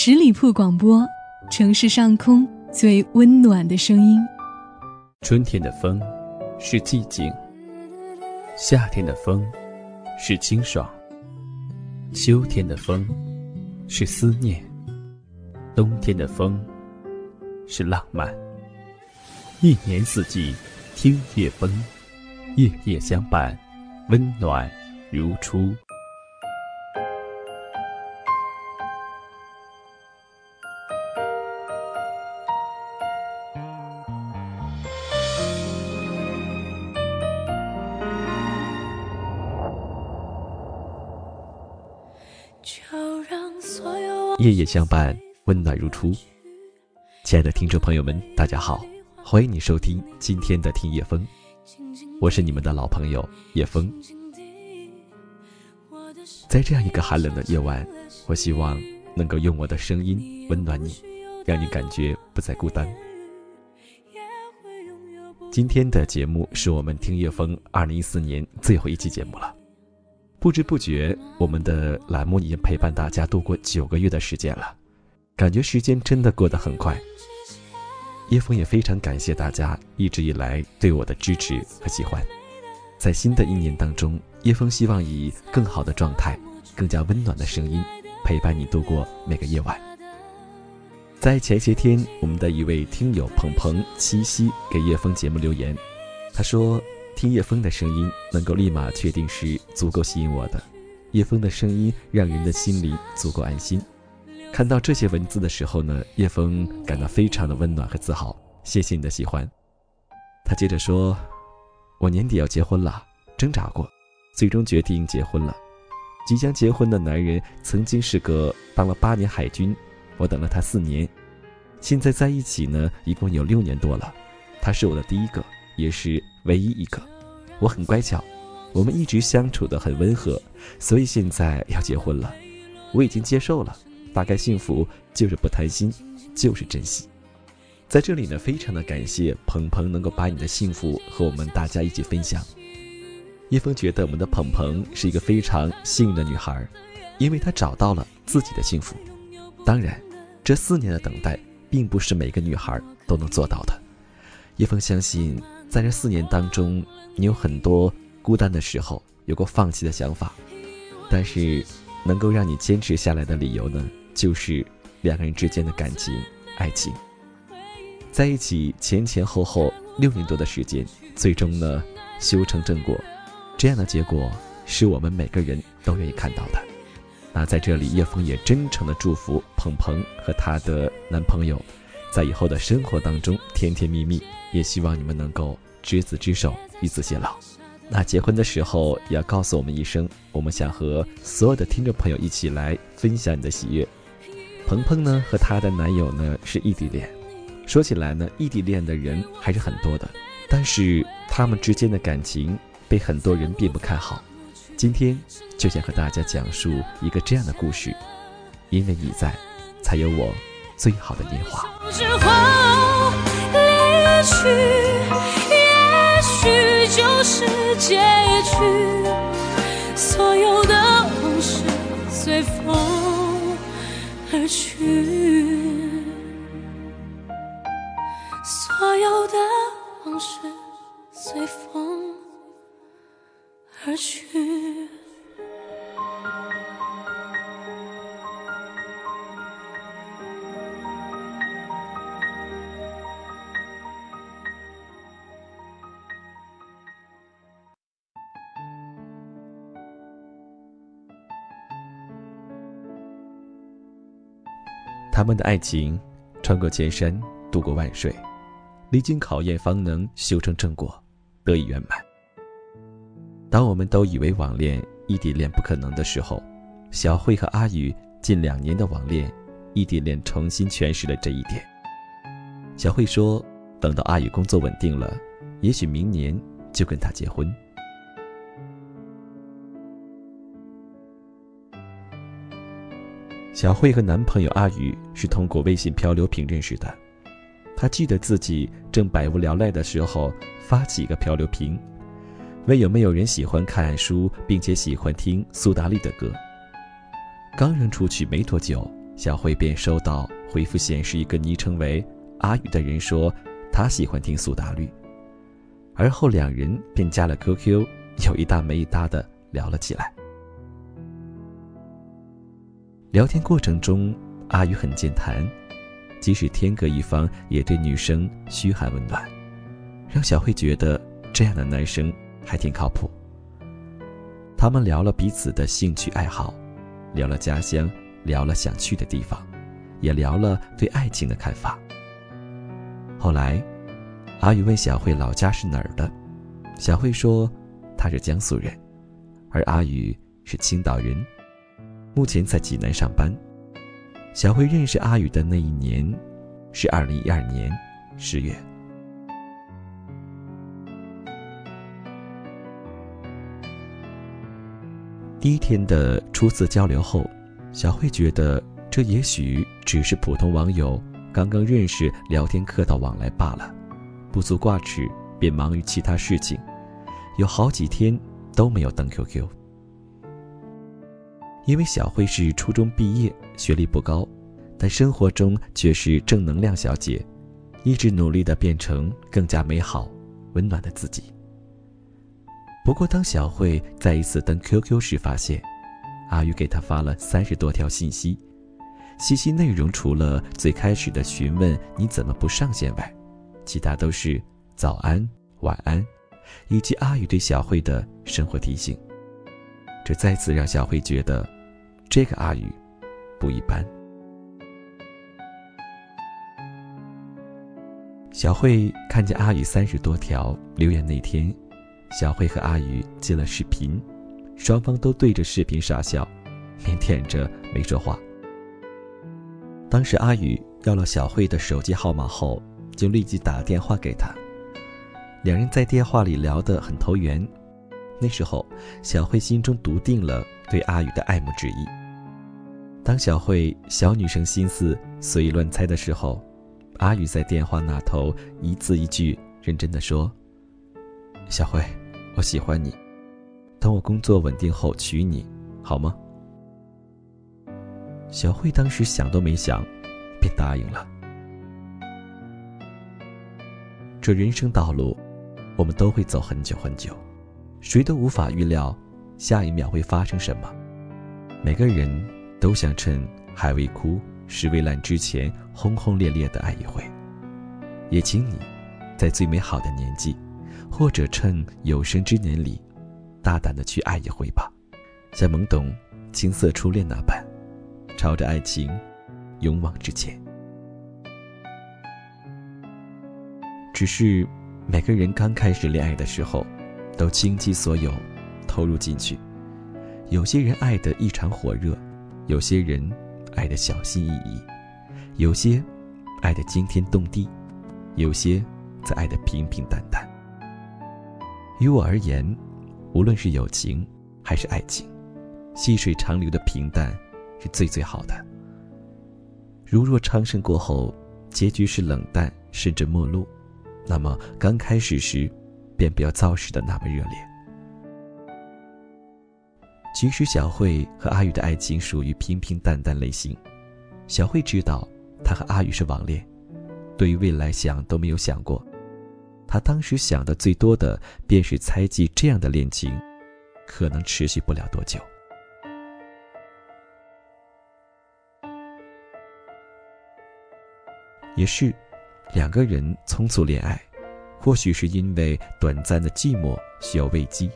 十里铺广播，城市上空最温暖的声音。春天的风是寂静，夏天的风是清爽，秋天的风是思念，冬天的风是浪漫。一年四季，听夜风，夜夜相伴，温暖如初。夜夜相伴，温暖如初。亲爱的听众朋友们，大家好，欢迎你收听今天的听夜风，我是你们的老朋友叶风。在这样一个寒冷的夜晚，我希望能够用我的声音温暖你，让你感觉不再孤单。今天的节目是我们听夜风二零一四年最后一期节目了。不知不觉，我们的栏目已经陪伴大家度过九个月的时间了，感觉时间真的过得很快。叶枫也非常感谢大家一直以来对我的支持和喜欢。在新的一年当中，叶枫希望以更好的状态、更加温暖的声音陪伴你度过每个夜晚。在前些天，我们的一位听友鹏鹏七夕给叶枫节目留言，他说。听叶枫的声音，能够立马确定是足够吸引我的。叶枫的声音让人的心里足够安心。看到这些文字的时候呢，叶枫感到非常的温暖和自豪。谢谢你的喜欢。他接着说：“我年底要结婚了，挣扎过，最终决定结婚了。即将结婚的男人曾经是个当了八年海军，我等了他四年，现在在一起呢，一共有六年多了。他是我的第一个。”也是唯一一个，我很乖巧，我们一直相处的很温和，所以现在要结婚了，我已经接受了，大概幸福就是不贪心，就是珍惜。在这里呢，非常的感谢鹏鹏能够把你的幸福和我们大家一起分享。叶枫觉得我们的鹏鹏是一个非常幸运的女孩，因为她找到了自己的幸福。当然，这四年的等待并不是每个女孩都能做到的。叶枫相信。在这四年当中，你有很多孤单的时候，有过放弃的想法，但是能够让你坚持下来的理由呢，就是两个人之间的感情、爱情，在一起前前后后六年多的时间，最终呢修成正果，这样的结果是我们每个人都愿意看到的。那在这里，叶枫也真诚的祝福鹏鹏和她的男朋友。在以后的生活当中，甜甜蜜蜜，也希望你们能够执子之手，与子偕老。那结婚的时候也要告诉我们一声，我们想和所有的听众朋友一起来分享你的喜悦。鹏鹏呢和她的男友呢是异地恋，说起来呢，异地恋的人还是很多的，但是他们之间的感情被很多人并不看好。今天就想和大家讲述一个这样的故事，因为你在，才有我。最好的年华。之后离去也许就是结局所有的往事随风而去。所有的往事随风而去。他们的爱情，穿过千山，渡过万水，历经考验方能修成正果，得以圆满。当我们都以为网恋、异地恋不可能的时候，小慧和阿宇近两年的网恋、异地恋重新诠释了这一点。小慧说：“等到阿宇工作稳定了，也许明年就跟他结婚。”小慧和男朋友阿宇是通过微信漂流瓶认识的。她记得自己正百无聊赖的时候，发起一个漂流瓶，问有没有人喜欢看书，并且喜欢听苏打绿的歌。刚扔出去没多久，小慧便收到回复，显示一个昵称为阿宇的人说他喜欢听苏打绿，而后两人便加了 QQ，有一搭没一搭的聊了起来。聊天过程中，阿宇很健谈，即使天各一方，也对女生嘘寒问暖，让小慧觉得这样的男生还挺靠谱。他们聊了彼此的兴趣爱好，聊了家乡，聊了想去的地方，也聊了对爱情的看法。后来，阿宇问小慧老家是哪儿的，小慧说她是江苏人，而阿宇是青岛人。目前在济南上班。小慧认识阿宇的那一年，是二零一二年十月。第一天的初次交流后，小慧觉得这也许只是普通网友刚刚认识、聊天客套往来罢了，不足挂齿，便忙于其他事情，有好几天都没有登 QQ。因为小慧是初中毕业，学历不高，但生活中却是正能量小姐，一直努力的变成更加美好、温暖的自己。不过，当小慧再一次登 QQ 时，发现阿宇给她发了三十多条信息，信息内容除了最开始的询问你怎么不上线外，其他都是早安、晚安，以及阿宇对小慧的生活提醒。这再次让小慧觉得。这个阿宇不一般。小慧看见阿宇三十多条留言那天，小慧和阿宇接了视频，双方都对着视频傻笑，腼腆着没说话。当时阿宇要了小慧的手机号码后，就立即打电话给她。两人在电话里聊得很投缘。那时候，小慧心中笃定了对阿宇的爱慕之意。当小慧小女生心思随意乱猜的时候，阿宇在电话那头一字一句认真的说：“小慧，我喜欢你，等我工作稳定后娶你，好吗？”小慧当时想都没想，便答应了。这人生道路，我们都会走很久很久，谁都无法预料下一秒会发生什么，每个人。都想趁海未枯、石未烂之前轰轰烈烈的爱一回，也请你，在最美好的年纪，或者趁有生之年里，大胆的去爱一回吧，像懵懂青涩初恋那般，朝着爱情勇往直前。只是每个人刚开始恋爱的时候，都倾其所有，投入进去，有些人爱得异常火热。有些人爱的小心翼翼，有些爱的惊天动地，有些则爱的平平淡淡。于我而言，无论是友情还是爱情，细水长流的平淡是最最好的。如若昌盛过后，结局是冷淡甚至陌路，那么刚开始时，便不要造势的那么热烈。其实小慧和阿宇的爱情属于平平淡淡类型。小慧知道，她和阿宇是网恋，对于未来想都没有想过。她当时想的最多的便是猜忌这样的恋情，可能持续不了多久。也是，两个人匆促恋爱，或许是因为短暂的寂寞需要慰藉，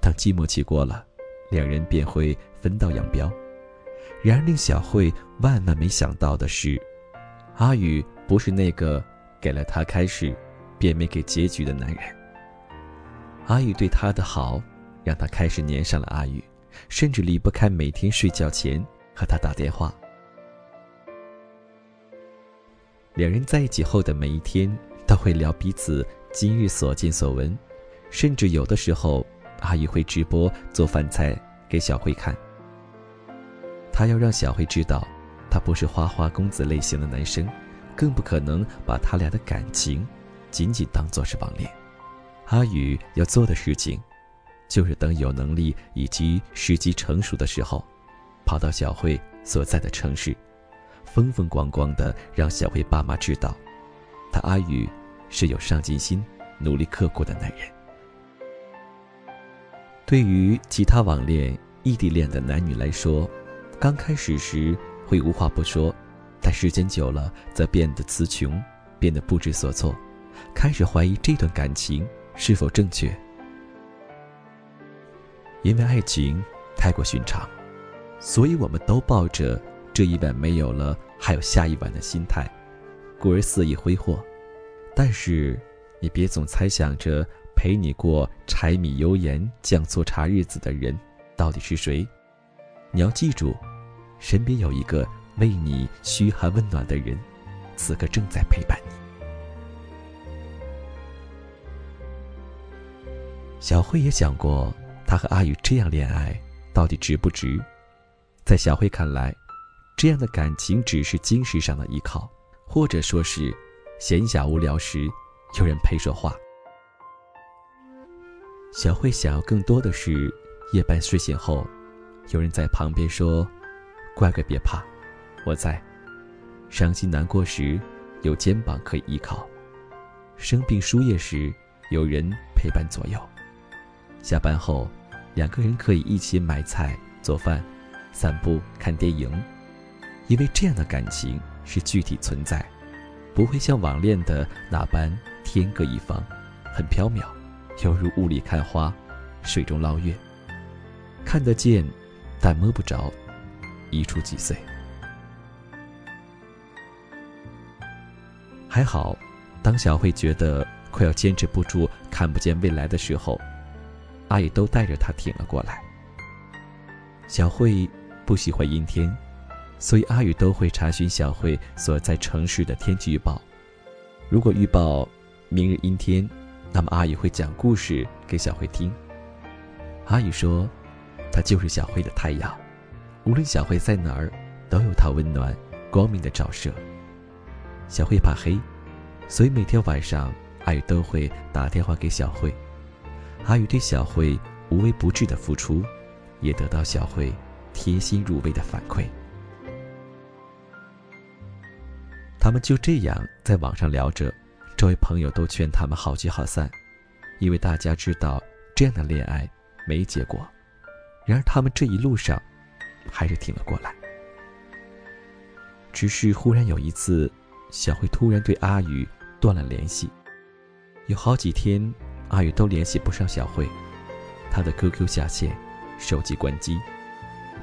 当寂寞期过了。两人便会分道扬镳。然而令小慧万万没想到的是，阿宇不是那个给了她开始，便没给结局的男人。阿宇对她的好，让她开始粘上了阿宇，甚至离不开每天睡觉前和他打电话。两人在一起后的每一天，都会聊彼此今日所见所闻，甚至有的时候。阿宇会直播做饭菜给小慧看，他要让小慧知道，他不是花花公子类型的男生，更不可能把他俩的感情仅仅当做是网恋。阿宇要做的事情，就是等有能力以及时机成熟的时候，跑到小慧所在的城市，风风光光的让小慧爸妈知道，他阿宇是有上进心、努力刻苦的男人。对于其他网恋、异地恋的男女来说，刚开始时会无话不说，但时间久了则变得词穷，变得不知所措，开始怀疑这段感情是否正确。因为爱情太过寻常，所以我们都抱着这一晚没有了，还有下一晚的心态，故而肆意挥霍。但是，你别总猜想着陪你过柴米油盐酱醋茶日子的人到底是谁。你要记住，身边有一个为你嘘寒问暖的人，此刻正在陪伴你。小慧也想过。他和阿宇这样恋爱，到底值不值？在小慧看来，这样的感情只是精神上的依靠，或者说是闲暇无聊时有人陪说话。小慧想要更多的是夜半睡醒后，有人在旁边说：“乖乖别怕，我在。”伤心难过时有肩膀可以依靠，生病输液时有人陪伴左右，下班后。两个人可以一起买菜、做饭、散步、看电影，因为这样的感情是具体存在，不会像网恋的那般天各一方，很缥缈，犹如雾里看花，水中捞月，看得见，但摸不着，一触即碎。还好，当小慧觉得快要坚持不住、看不见未来的时候。阿宇都带着她挺了过来。小慧不喜欢阴天，所以阿宇都会查询小慧所在城市的天气预报。如果预报明日阴天，那么阿姨会讲故事给小慧听。阿姨说，她就是小慧的太阳，无论小慧在哪儿，都有她温暖光明的照射。小慧怕黑，所以每天晚上阿宇都会打电话给小慧。阿宇对小慧无微不至的付出，也得到小慧贴心入微的反馈。他们就这样在网上聊着，周围朋友都劝他们好聚好散，因为大家知道这样的恋爱没结果。然而他们这一路上，还是挺了过来。只是忽然有一次，小慧突然对阿宇断了联系，有好几天。阿宇都联系不上小慧，他的 QQ 下线，手机关机，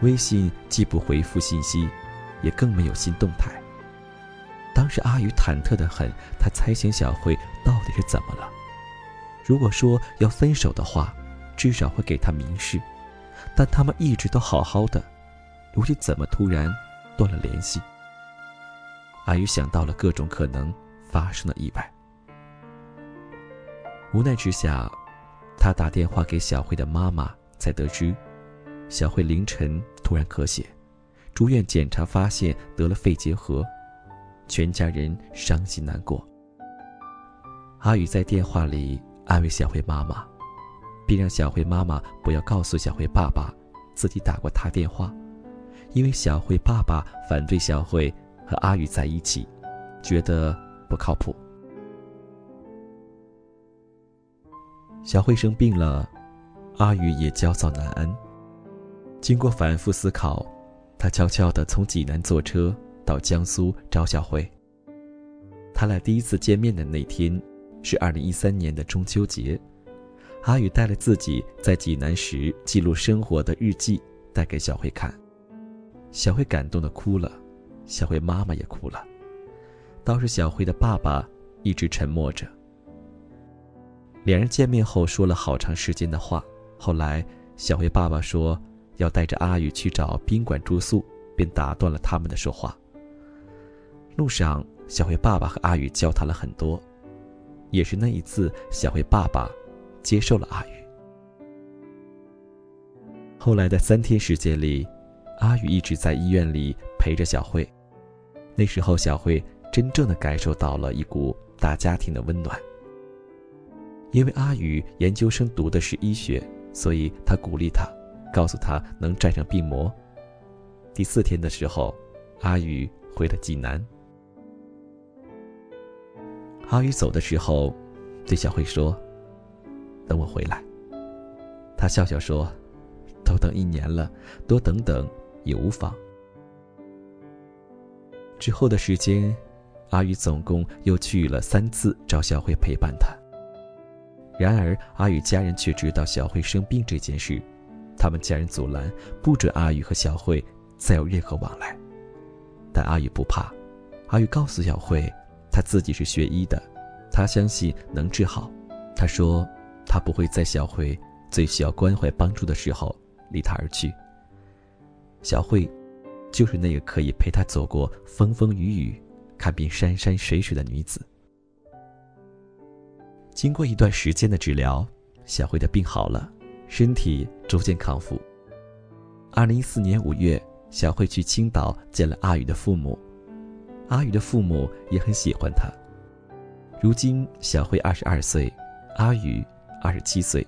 微信既不回复信息，也更没有新动态。当时阿宇忐忑的很，他猜想小慧到底是怎么了。如果说要分手的话，至少会给他明示，但他们一直都好好的，如今怎么突然断了联系？阿宇想到了各种可能发生的意外。无奈之下，他打电话给小慧的妈妈，才得知，小慧凌晨突然咳血，住院检查发现得了肺结核，全家人伤心难过。阿宇在电话里安慰小慧妈妈，并让小慧妈妈不要告诉小慧爸爸自己打过他电话，因为小慧爸爸反对小慧和阿宇在一起，觉得不靠谱。小慧生病了，阿宇也焦躁难安。经过反复思考，他悄悄地从济南坐车到江苏找小慧。他俩第一次见面的那天是二零一三年的中秋节，阿宇带了自己在济南时记录生活的日记带给小慧看，小慧感动的哭了，小慧妈妈也哭了，倒是小慧的爸爸一直沉默着。两人见面后说了好长时间的话。后来，小慧爸爸说要带着阿宇去找宾馆住宿，便打断了他们的说话。路上，小慧爸爸和阿宇交谈了很多，也是那一次，小慧爸爸接受了阿宇。后来的三天时间里，阿宇一直在医院里陪着小慧。那时候，小慧真正的感受到了一股大家庭的温暖。因为阿宇研究生读的是医学，所以他鼓励他，告诉他能战胜病魔。第四天的时候，阿宇回了济南。阿宇走的时候，对小慧说：“等我回来。”他笑笑说：“都等一年了，多等等也无妨。”之后的时间，阿宇总共又去了三次找小慧陪伴他。然而，阿宇家人却知道小慧生病这件事，他们家人阻拦，不准阿宇和小慧再有任何往来。但阿宇不怕，阿宇告诉小慧。他自己是学医的，他相信能治好。他说，他不会在小慧最需要关怀帮助的时候离他而去。小慧，就是那个可以陪他走过风风雨雨、看遍山山水水的女子。经过一段时间的治疗，小慧的病好了，身体逐渐康复。二零一四年五月，小慧去青岛见了阿宇的父母。阿宇的父母也很喜欢他。如今，小慧二十二岁，阿宇二十七岁。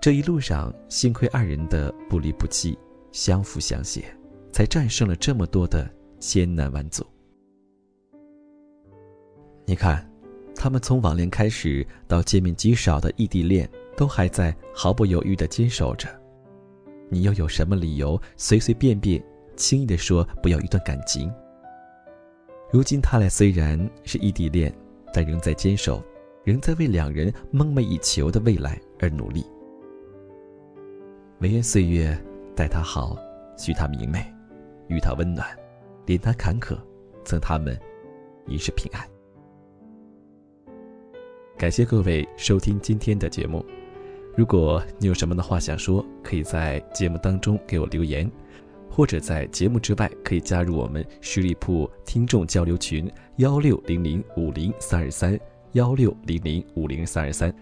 这一路上，幸亏二人的不离不弃，相扶相携，才战胜了这么多的艰难万阻。你看，他们从网恋开始到见面极少的异地恋，都还在毫不犹豫地坚守着。你又有什么理由随随便便、轻易地说不要一段感情？如今他俩虽然是异地恋，但仍在坚守，仍在为两人梦寐以求的未来而努力。唯愿岁月待他好，许他明媚，予他温暖，怜他坎坷，赠他们一世平安。感谢各位收听今天的节目，如果你有什么的话想说，可以在节目当中给我留言。或者在节目之外，可以加入我们十里铺听众交流群幺六零零五零三二三幺六零零五零三二三，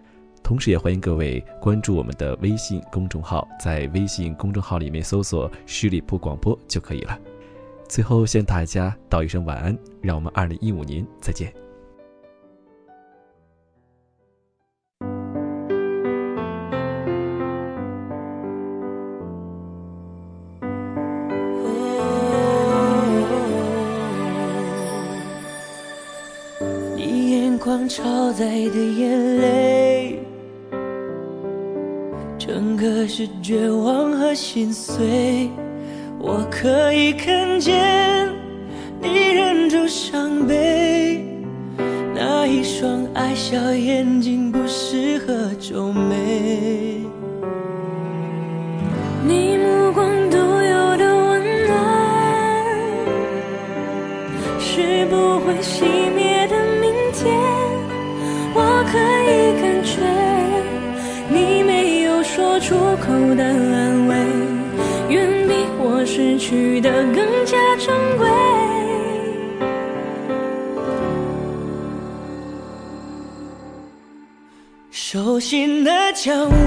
同时也欢迎各位关注我们的微信公众号，在微信公众号里面搜索“十里铺广播”就可以了。最后向大家道一声晚安，让我们二零一五年再见。超载的眼泪，整个是绝望和心碎。我可以看见你忍住伤悲，那一双爱笑眼睛不适合皱眉。去的更加珍贵。熟悉的蔷薇，